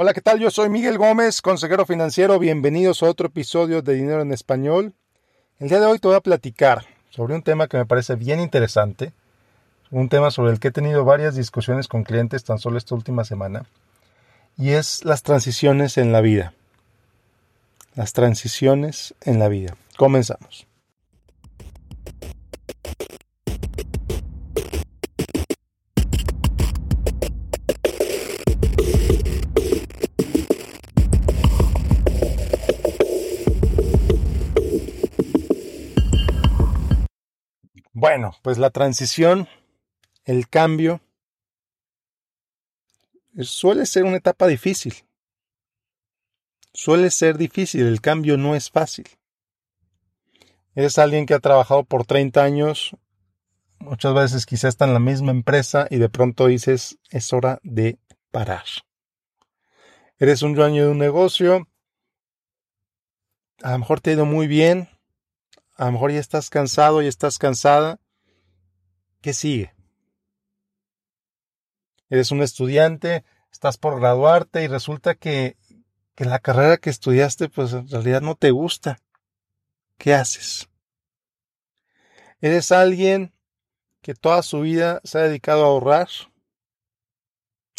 Hola, ¿qué tal? Yo soy Miguel Gómez, consejero financiero. Bienvenidos a otro episodio de Dinero en Español. El día de hoy te voy a platicar sobre un tema que me parece bien interesante, un tema sobre el que he tenido varias discusiones con clientes tan solo esta última semana, y es las transiciones en la vida. Las transiciones en la vida. Comenzamos. Bueno, pues la transición, el cambio, suele ser una etapa difícil. Suele ser difícil, el cambio no es fácil. Eres alguien que ha trabajado por 30 años, muchas veces quizás está en la misma empresa y de pronto dices, es hora de parar. Eres un dueño de un negocio, a lo mejor te ha ido muy bien, a lo mejor ya estás cansado, y estás cansada. ¿Qué sigue? Eres un estudiante, estás por graduarte y resulta que, que la carrera que estudiaste pues en realidad no te gusta. ¿Qué haces? Eres alguien que toda su vida se ha dedicado a ahorrar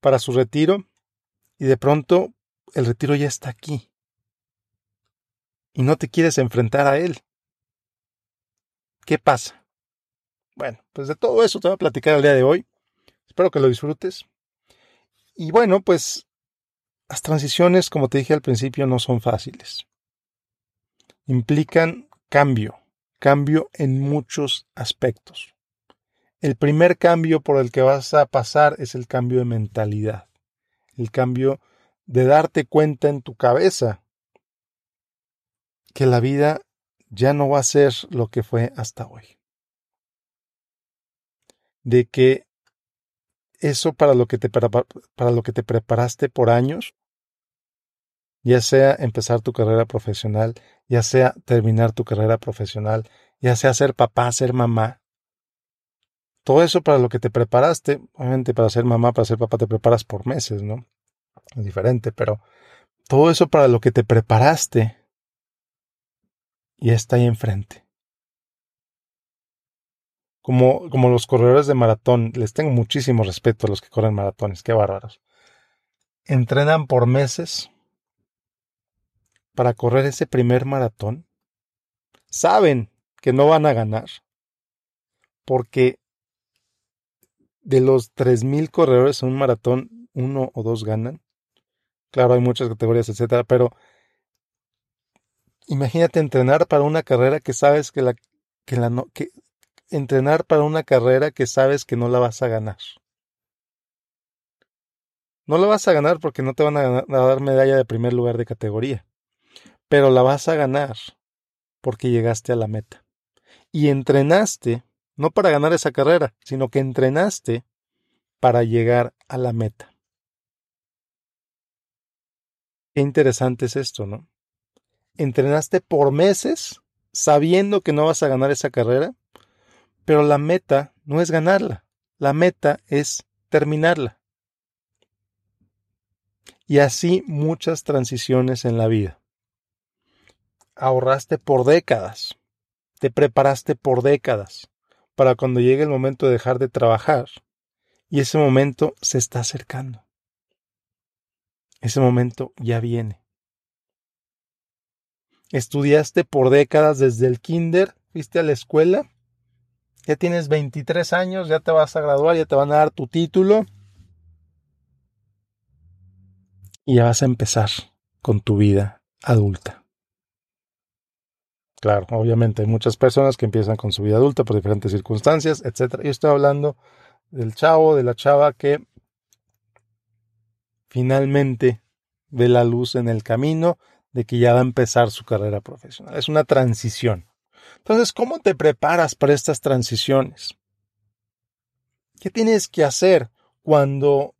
para su retiro y de pronto el retiro ya está aquí y no te quieres enfrentar a él. ¿Qué pasa? Bueno, pues de todo eso te voy a platicar el día de hoy. Espero que lo disfrutes. Y bueno, pues las transiciones, como te dije al principio, no son fáciles. Implican cambio, cambio en muchos aspectos. El primer cambio por el que vas a pasar es el cambio de mentalidad, el cambio de darte cuenta en tu cabeza que la vida ya no va a ser lo que fue hasta hoy. De que eso para lo que te, para lo que te preparaste por años, ya sea empezar tu carrera profesional, ya sea terminar tu carrera profesional, ya sea ser papá, ser mamá, todo eso para lo que te preparaste, obviamente para ser mamá, para ser papá te preparas por meses, ¿no? Es diferente, pero todo eso para lo que te preparaste y está ahí enfrente. Como, como los corredores de maratón, les tengo muchísimo respeto a los que corren maratones, qué bárbaros. Entrenan por meses para correr ese primer maratón. Saben que no van a ganar porque de los 3.000 corredores en un maratón, uno o dos ganan. Claro, hay muchas categorías, etcétera, pero Imagínate entrenar para una carrera que sabes que la que la no, que entrenar para una carrera que sabes que no la vas a ganar. No la vas a ganar porque no te van a, dar medalla de primer lugar de categoría, pero la vas a ganar porque llegaste a la meta. Y entrenaste no para ganar esa carrera, sino que entrenaste para llegar a la meta. Qué interesante es esto, ¿no? entrenaste por meses sabiendo que no vas a ganar esa carrera, pero la meta no es ganarla, la meta es terminarla. Y así muchas transiciones en la vida. Ahorraste por décadas, te preparaste por décadas para cuando llegue el momento de dejar de trabajar y ese momento se está acercando. Ese momento ya viene. Estudiaste por décadas desde el kinder, fuiste a la escuela, ya tienes 23 años, ya te vas a graduar, ya te van a dar tu título y ya vas a empezar con tu vida adulta. Claro, obviamente hay muchas personas que empiezan con su vida adulta por diferentes circunstancias, etc. Yo estoy hablando del chavo, de la chava que finalmente ve la luz en el camino, de que ya va a empezar su carrera profesional. Es una transición. Entonces, ¿cómo te preparas para estas transiciones? ¿Qué tienes que hacer cuando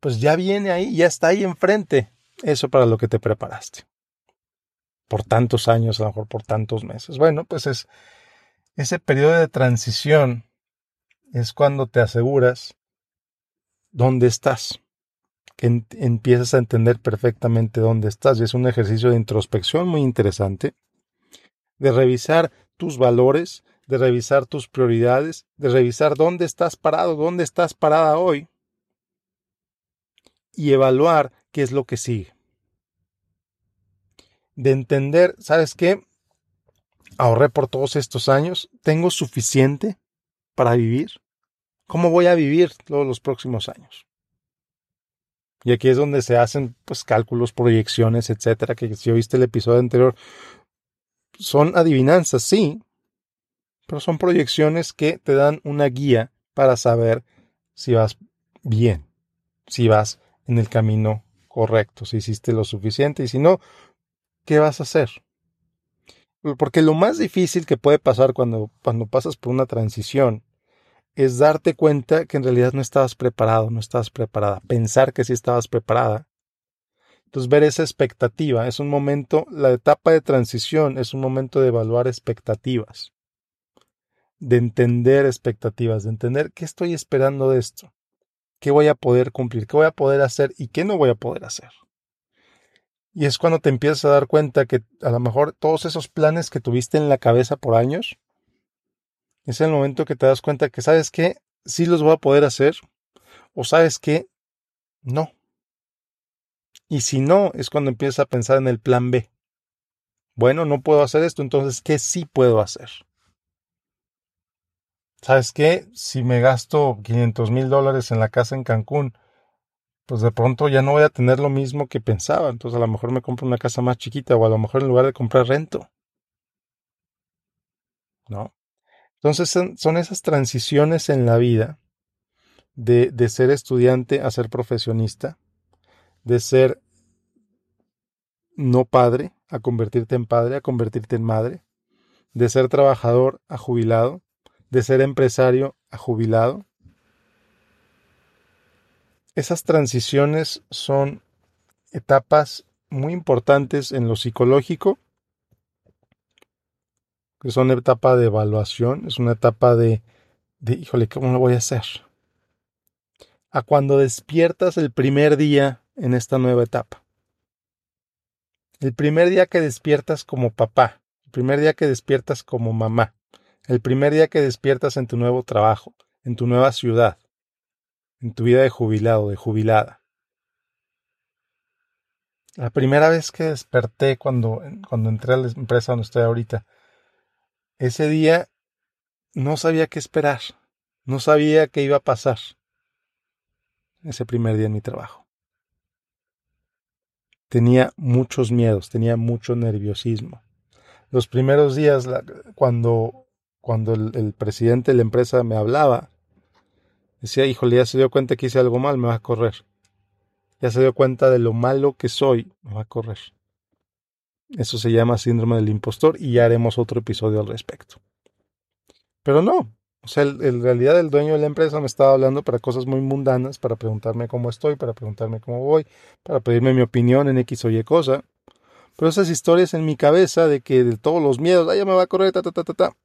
pues ya viene ahí, ya está ahí enfrente eso para lo que te preparaste? Por tantos años, a lo mejor por tantos meses. Bueno, pues es ese periodo de transición es cuando te aseguras dónde estás, que empiezas a entender perfectamente dónde estás. Y es un ejercicio de introspección muy interesante, de revisar tus valores, de revisar tus prioridades, de revisar dónde estás parado, dónde estás parada hoy y evaluar qué es lo que sigue. De entender, ¿sabes qué? Ahorré por todos estos años, tengo suficiente para vivir. ¿Cómo voy a vivir todos los próximos años? Y aquí es donde se hacen pues cálculos, proyecciones, etcétera, que si oíste el episodio anterior son adivinanzas, sí, pero son proyecciones que te dan una guía para saber si vas bien, si vas en el camino correcto, si hiciste lo suficiente y si no, ¿qué vas a hacer? Porque lo más difícil que puede pasar cuando, cuando pasas por una transición es darte cuenta que en realidad no estabas preparado, no estabas preparada, pensar que sí estabas preparada. Entonces ver esa expectativa es un momento, la etapa de transición es un momento de evaluar expectativas de entender expectativas, de entender qué estoy esperando de esto, qué voy a poder cumplir, qué voy a poder hacer y qué no voy a poder hacer. Y es cuando te empiezas a dar cuenta que a lo mejor todos esos planes que tuviste en la cabeza por años, es el momento que te das cuenta que sabes que sí los voy a poder hacer o sabes que no. Y si no, es cuando empiezas a pensar en el plan B. Bueno, no puedo hacer esto, entonces, ¿qué sí puedo hacer? ¿sabes qué? Si me gasto 500 mil dólares en la casa en Cancún, pues de pronto ya no voy a tener lo mismo que pensaba. Entonces a lo mejor me compro una casa más chiquita o a lo mejor en lugar de comprar rento. ¿No? Entonces son, esas transiciones en la vida de, de ser estudiante a ser profesionista, de ser no padre a convertirte en padre, a convertirte en madre, de ser trabajador a jubilado, de ser empresario a jubilado. Esas transiciones son etapas muy importantes en lo psicológico, que son etapa de evaluación, es una etapa de, de híjole, ¿cómo lo voy a hacer? A cuando despiertas el primer día en esta nueva etapa. El primer día que despiertas como papá, el primer día que despiertas como mamá, el primer día que despiertas en tu nuevo trabajo, en tu nueva ciudad, en tu vida de jubilado, de jubilada. La primera vez que desperté cuando, cuando entré a la empresa donde estoy ahorita, ese día no sabía qué esperar, no sabía qué iba a pasar ese primer día en mi trabajo. Tenía muchos miedos, tenía mucho nerviosismo. Los primeros días, cuando cuando el, presidente de la empresa me hablaba, decía, híjole, ya se dio cuenta que hice algo mal, me va a correr. Ya se dio cuenta de lo malo que soy, me va a correr. Eso se llama síndrome del impostor y ya haremos otro episodio al respecto. Pero no, o sea, en realidad el dueño de la empresa me estaba hablando para cosas muy mundanas, para preguntarme cómo estoy, para preguntarme cómo voy, para pedirme mi opinión en X o Y cosa. Pero esas historias en mi cabeza de que de todos los miedos, ah, ya me va a correr, ta, ta, ta, ta, ta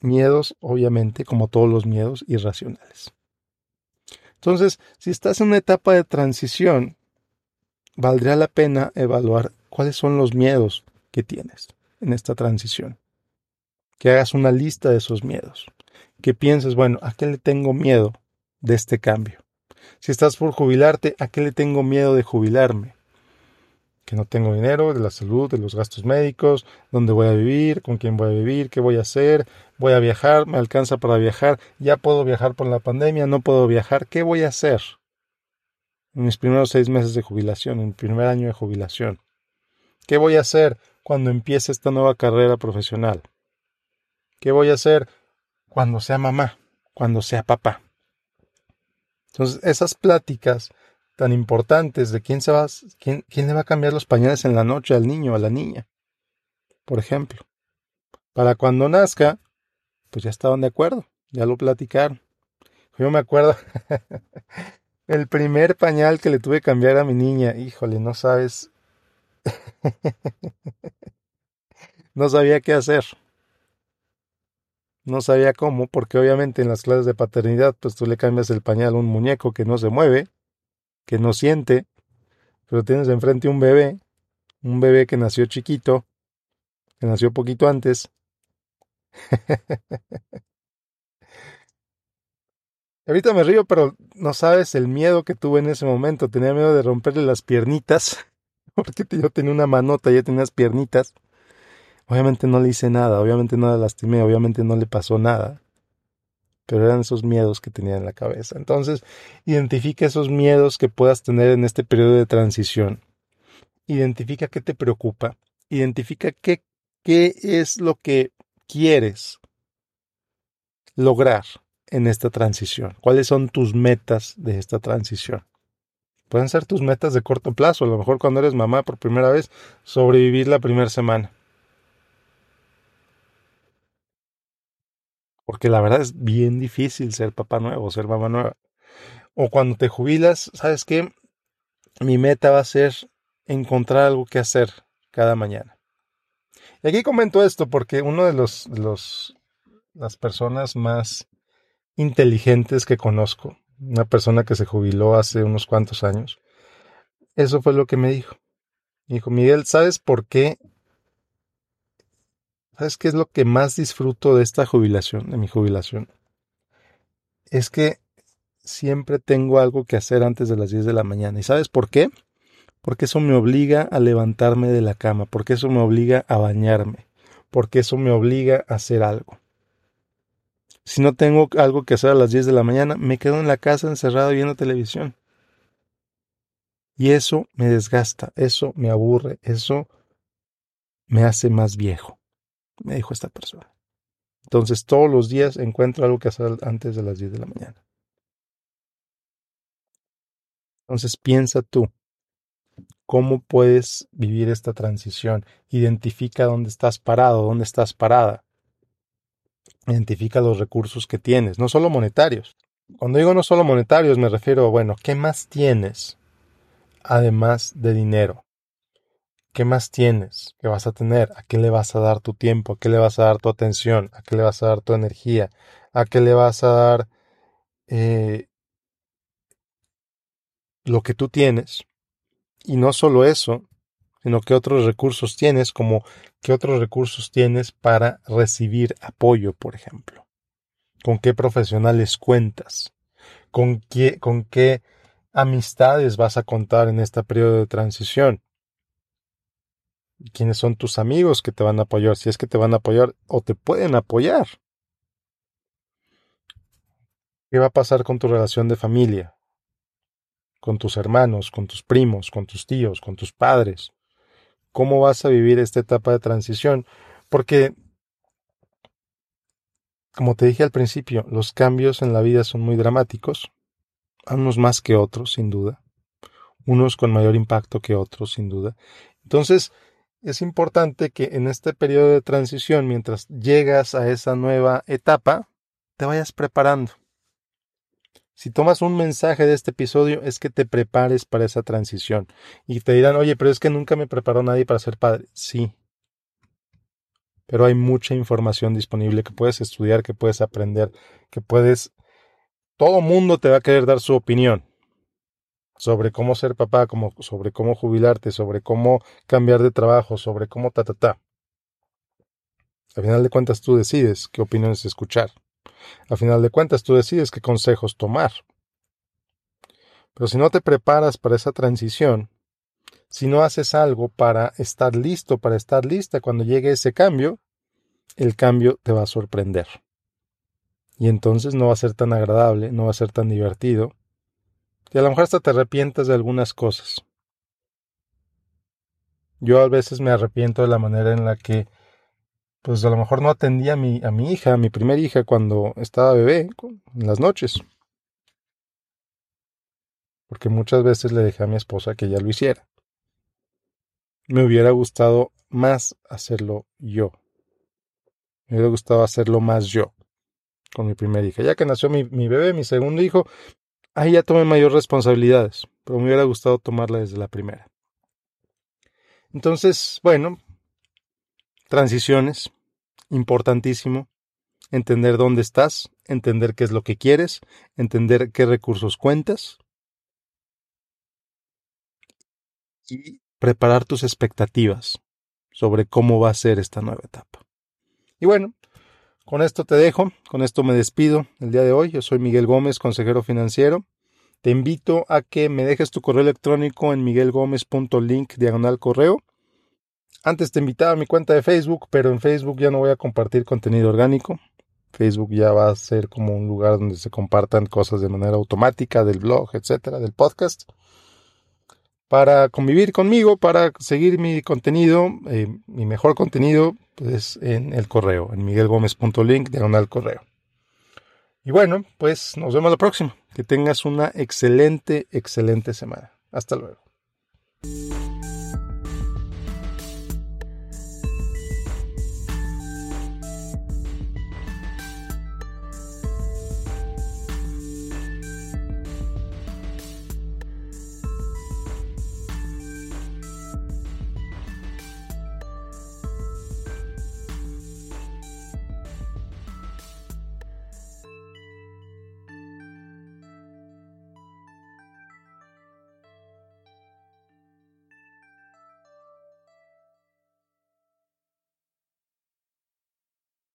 miedos, obviamente, como todos los miedos irracionales. Entonces, si estás en una etapa de transición, valdría la pena evaluar cuáles son los miedos que tienes en esta transición. Que hagas una lista de esos miedos. Que pienses, bueno, ¿a qué le tengo miedo de este cambio? Si estás por jubilarte, ¿a qué le tengo miedo de jubilarme? que no tengo dinero, de la salud, de los gastos médicos, dónde voy a vivir, con quién voy a vivir, qué voy a hacer, voy a viajar, me alcanza para viajar, ya puedo viajar por la pandemia, no puedo viajar, ¿qué voy a hacer? En mis primeros seis meses de jubilación, en mi primer año de jubilación. ¿Qué voy a hacer cuando empiece esta nueva carrera profesional? ¿Qué voy a hacer cuando sea mamá, cuando sea papá? Entonces, esas pláticas tan importantes de quién se va, quién, quién le va a cambiar los pañales en la noche al niño o a la niña, por ejemplo. Para cuando nazca, pues ya estaban de acuerdo, ya lo platicaron. Yo me acuerdo el primer pañal que le tuve que cambiar a mi niña, híjole, no sabes. no sabía qué hacer. No sabía cómo, porque obviamente en las clases de paternidad, pues tú le cambias el pañal a un muñeco que no se mueve, que no siente, pero tienes enfrente un bebé, un bebé que nació chiquito, que nació poquito antes. Ahorita me río, pero no sabes el miedo que tuve en ese momento. Tenía miedo de romperle las piernitas, porque yo tenía una manota, ya tenía las piernitas. Obviamente no le hice nada, obviamente no la lastimé, obviamente no le pasó nada. Pero eran esos miedos que tenía en la cabeza. Entonces, identifica esos miedos que puedas tener en este periodo de transición. Identifica qué te preocupa. Identifica qué, qué es lo que quieres lograr en esta transición. ¿Cuáles son tus metas de esta transición? Pueden ser tus metas de corto plazo. A lo mejor cuando eres mamá por primera vez, sobrevivir la primera semana. Porque la verdad es bien difícil ser papá nuevo, ser mamá nueva. O cuando te jubilas, ¿sabes qué? Mi meta va a ser encontrar algo que hacer cada mañana. Y aquí comento esto porque uno de los, los las personas más inteligentes que conozco, una persona que se jubiló hace unos cuantos años, eso fue lo que me dijo. Me dijo, Miguel, ¿sabes por qué ¿Sabes qué es lo que más disfruto de esta jubilación, de mi jubilación? Es que siempre tengo algo que hacer antes de las 10 de la mañana. ¿Y sabes por qué? Porque eso me obliga a levantarme de la cama, porque eso me obliga a bañarme, porque eso me obliga a hacer algo. Si no tengo algo que hacer a las 10 de la mañana, me quedo en la casa encerrado viendo televisión. Y eso me desgasta, eso me aburre, eso me hace más viejo me dijo esta persona. Entonces todos los días encuentro algo que hacer antes de las 10 de la mañana. Entonces piensa tú, ¿cómo puedes vivir esta transición? Identifica dónde estás parado, dónde estás parada. Identifica los recursos que tienes, no solo monetarios. Cuando digo no solo monetarios me refiero, bueno, ¿qué más tienes además de dinero? ¿Qué más tienes? ¿Qué vas a tener? ¿A qué le vas a dar tu tiempo? ¿A qué le vas a dar tu atención? ¿A qué le vas a dar tu energía? ¿A qué le vas a dar eh, lo que tú tienes? Y no solo eso, sino qué otros recursos tienes, como qué otros recursos tienes para recibir apoyo, por ejemplo. ¿Con qué profesionales cuentas? ¿Con qué, con qué amistades vas a contar en este periodo de transición? Quiénes son tus amigos que te van a apoyar, si es que te van a apoyar o te pueden apoyar. ¿Qué va a pasar con tu relación de familia? Con tus hermanos, con tus primos, con tus tíos, con tus padres. ¿Cómo vas a vivir esta etapa de transición? Porque, como te dije al principio, los cambios en la vida son muy dramáticos, unos más que otros, sin duda, unos con mayor impacto que otros, sin duda. Entonces, es importante que en este periodo de transición, mientras llegas a esa nueva etapa, te vayas preparando. Si tomas un mensaje de este episodio es que te prepares para esa transición. Y te dirán, oye, pero es que nunca me preparó nadie para ser padre. Sí. Pero hay mucha información disponible que puedes estudiar, que puedes aprender, que puedes... Todo mundo te va a querer dar su opinión sobre cómo ser papá, sobre cómo jubilarte, sobre cómo cambiar de trabajo, sobre cómo ta, ta, ta. Al final de cuentas tú decides qué opiniones escuchar. Al final de cuentas tú decides qué consejos tomar. Pero si no te preparas para esa transición, si no haces algo para estar listo, para estar lista cuando llegue ese cambio, el cambio te va a sorprender. Y entonces no va a ser tan agradable, no va a ser tan divertido, y a lo mejor hasta te arrepientas de algunas cosas. Yo a veces me arrepiento de la manera en la que, pues a lo mejor no atendía a mi, a mi hija, a mi primera hija, cuando estaba bebé, en las noches. Porque muchas veces le dejé a mi esposa que ella lo hiciera. Me hubiera gustado más hacerlo yo. Me hubiera gustado hacerlo más yo con mi primera hija. Ya que nació mi, mi bebé, mi segundo hijo, ahí ya tomé mayor responsabilidades, pero me hubiera gustado tomarla desde la primera. Entonces, bueno, transiciones, importantísimo. entender dónde estás, entender qué es lo que quieres, entender qué recursos cuentas y preparar tus expectativas sobre cómo va a ser esta nueva etapa. Y bueno, con esto te dejo, con esto me despido el día de hoy. Yo soy Miguel Gómez, consejero financiero. Te invito a que me dejes tu correo electrónico en miguelgomez.link diagonal correo. Antes te invitaba a mi cuenta de Facebook, pero en Facebook ya no voy a compartir contenido orgánico. Facebook ya va a ser como un lugar donde se compartan cosas de manera automática del blog, etcétera, del podcast. Para convivir conmigo, para seguir mi contenido, eh, mi mejor contenido, pues en el correo, en miguelgomez.link, diagonal correo. Y bueno, pues nos vemos la próxima. Que tengas una excelente, excelente semana. Hasta luego.